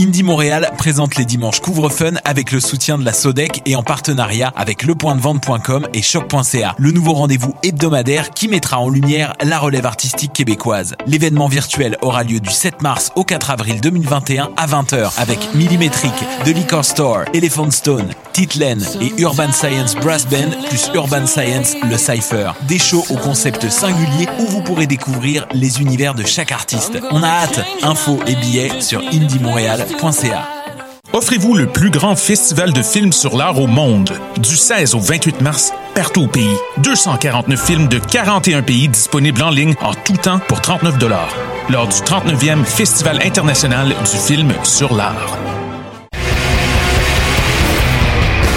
Indie Montréal présente les dimanches couvre-fun avec le soutien de la Sodec et en partenariat avec lepointdevente.com et choc.ca. Le nouveau rendez-vous hebdomadaire qui mettra en lumière la relève artistique québécoise. L'événement virtuel aura lieu du 7 mars au 4 avril 2021 à 20h avec Millimétrique, The Liquor Store, Elephant Stone, Titlen et Urban Science Brass Band plus Urban Science le Cypher. Des shows au concept singulier où vous pourrez découvrir les univers de chaque artiste. On a hâte. Infos et billets sur indiemontréal.com. Offrez-vous le plus grand festival de films sur l'art au monde. Du 16 au 28 mars, partout au pays. 249 films de 41 pays disponibles en ligne en tout temps pour 39 dollars. Lors du 39e Festival international du film sur l'art.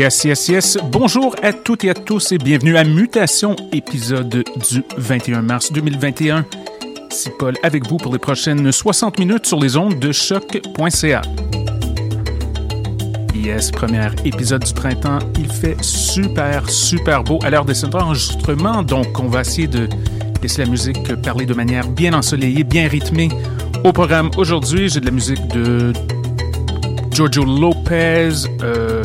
Yes, yes, yes. Bonjour à toutes et à tous et bienvenue à Mutation, épisode du 21 mars 2021. C'est Paul avec vous pour les prochaines 60 minutes sur les ondes de choc.ca. Yes, premier épisode du printemps. Il fait super, super beau à l'heure de cet enregistrement, donc on va essayer de laisser la musique parler de manière bien ensoleillée, bien rythmée. Au programme aujourd'hui, j'ai de la musique de Giorgio Lopez, euh?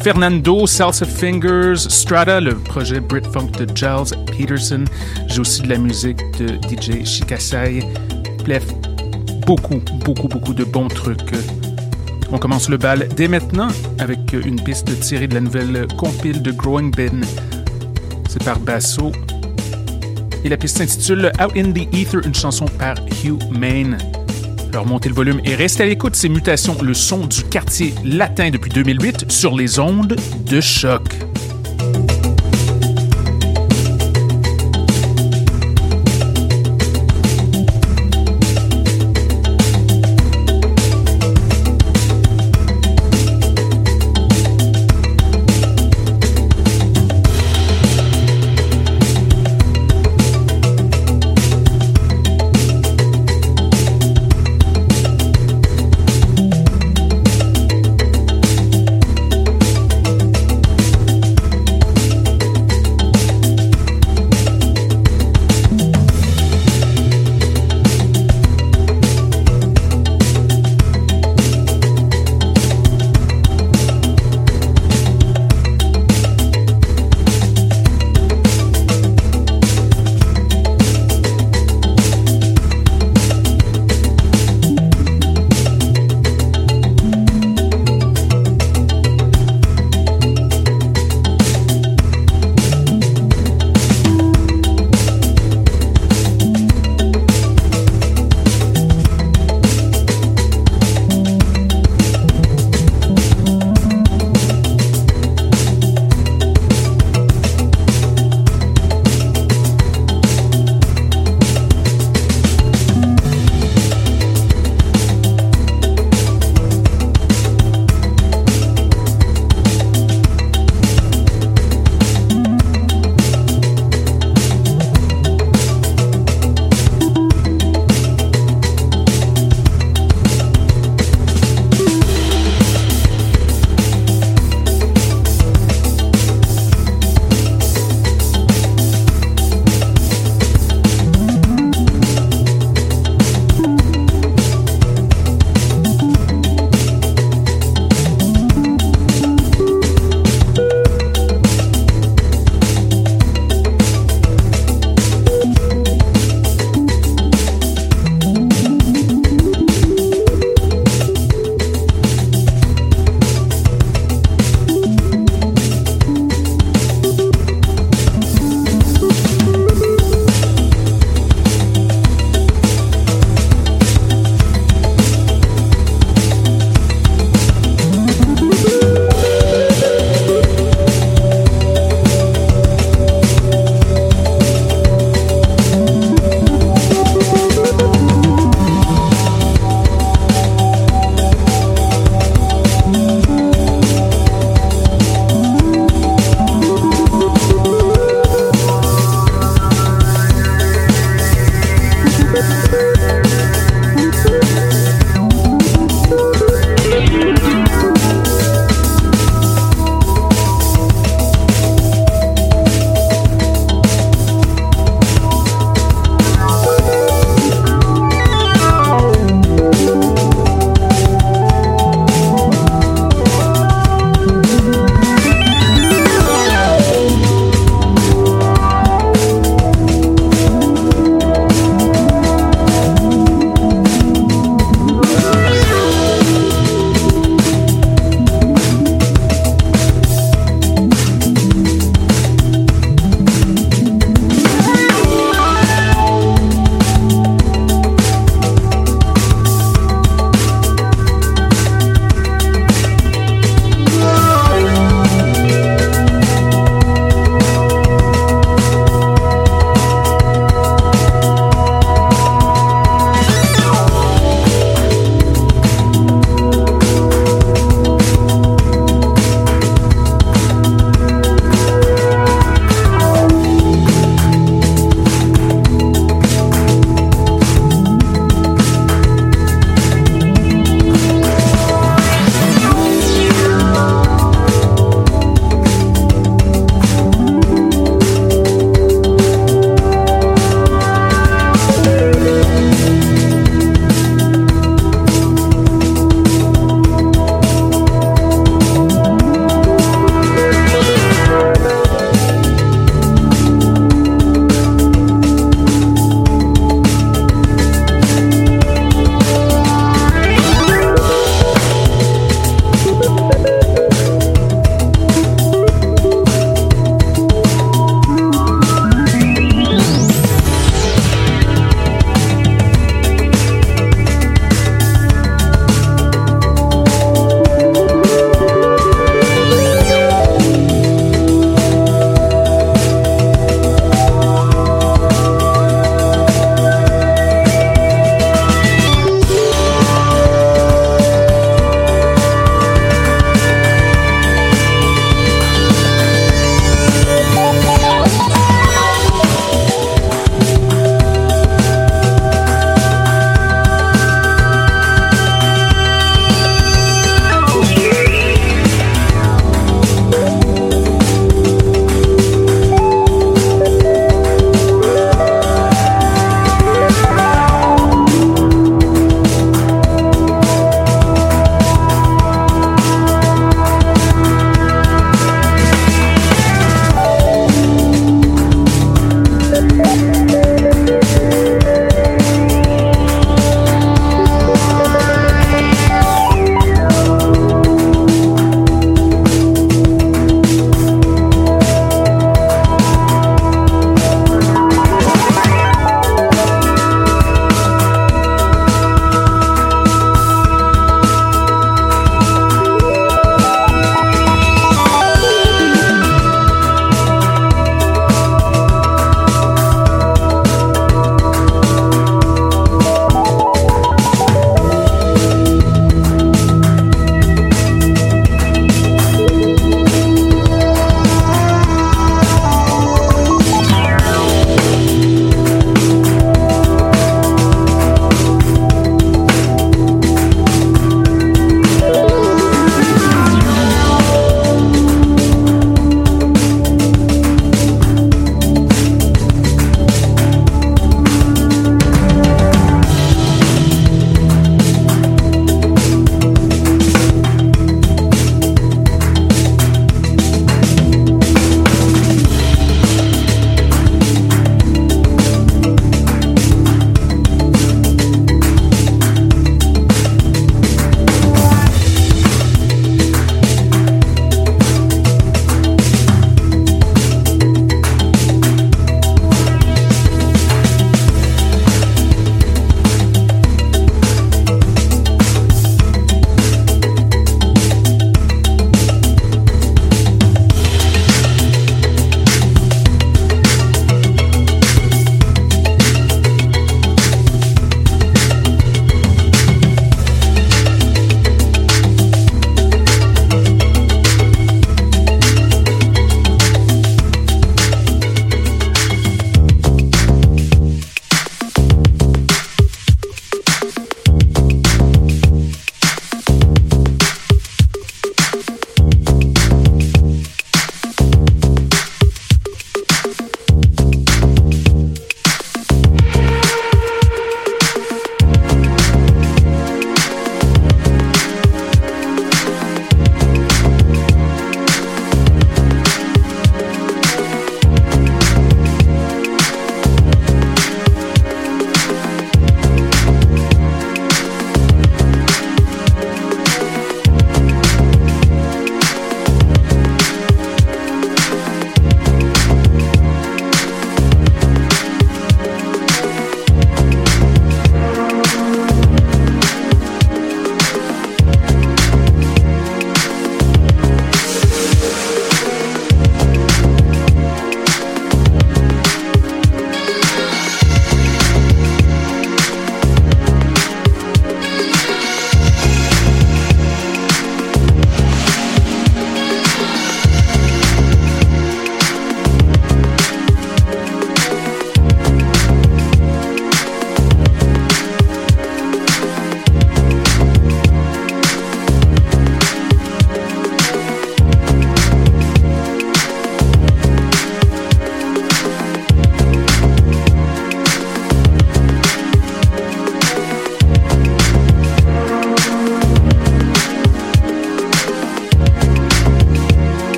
Fernando, Salsa Fingers, Strata, le projet Brit Funk de Giles Peterson. J'ai aussi de la musique de DJ Shikasai. Bref, beaucoup, beaucoup, beaucoup de bons trucs. On commence le bal dès maintenant avec une piste tirée de la nouvelle compile de Growing Bin. C'est par Basso. Et la piste s'intitule Out in the Ether, une chanson par Hugh Main. Alors montez le volume et restez à l'écoute, ces mutations, le son du quartier latin depuis 2008 sur les ondes de choc.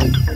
Thank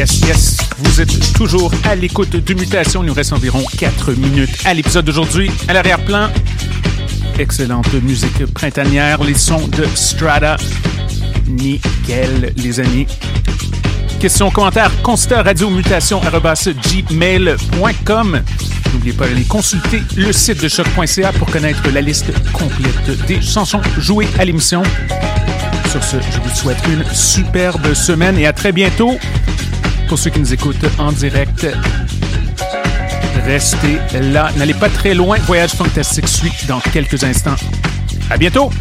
Yes, yes, vous êtes toujours à l'écoute de Mutation. Il nous reste environ 4 minutes à l'épisode d'aujourd'hui. À l'arrière-plan, excellente musique printanière, les sons de Strata. Nickel, les amis. Questions, commentaires, constat gmail.com. N'oubliez pas d'aller consulter le site de choc.ca pour connaître la liste complète des chansons jouées à l'émission. Sur ce, je vous souhaite une superbe semaine et à très bientôt. Pour ceux qui nous écoutent en direct, restez là. N'allez pas très loin. Voyage Fantastique suit dans quelques instants. À bientôt!